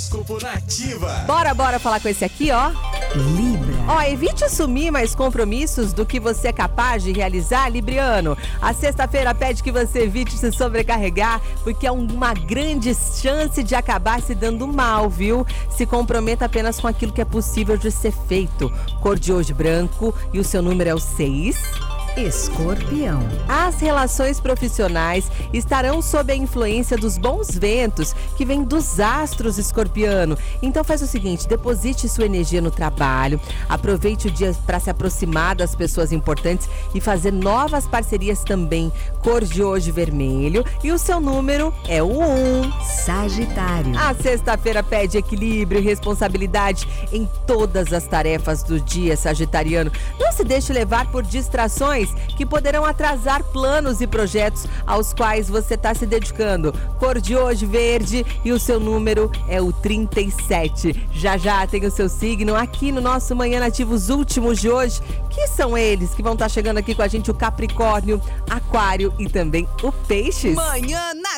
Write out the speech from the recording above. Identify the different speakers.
Speaker 1: Horóscopo Nativa.
Speaker 2: Bora, bora falar com esse aqui, ó.
Speaker 3: Libra.
Speaker 2: Ó, evite assumir mais compromissos do que você é capaz de realizar, Libriano. A sexta-feira pede que você evite se sobrecarregar, porque é uma grande chance de acabar se dando mal, viu? Se comprometa apenas com aquilo que é possível de ser feito. Cor de hoje branco e o seu número é o 6.
Speaker 3: Escorpião.
Speaker 2: As relações profissionais estarão sob a influência dos bons ventos que vêm dos astros escorpiano. Então faz o seguinte, deposite sua energia no trabalho, aproveite o dia para se aproximar das pessoas importantes e fazer novas parcerias também. Cor de hoje vermelho e o seu número é o 1.
Speaker 3: Sagitário.
Speaker 2: A sexta-feira pede equilíbrio e responsabilidade em todas as tarefas do dia sagitariano. Não se deixe levar por distrações que poderão atrasar planos e projetos aos quais você está se dedicando. Cor de hoje verde e o seu número é o 37. Já já tem o seu signo aqui no nosso Manhã Nativo, os últimos de hoje, que são eles que vão estar chegando aqui com a gente, o Capricórnio, Aquário e também o Peixes.
Speaker 4: Manhã Nativa.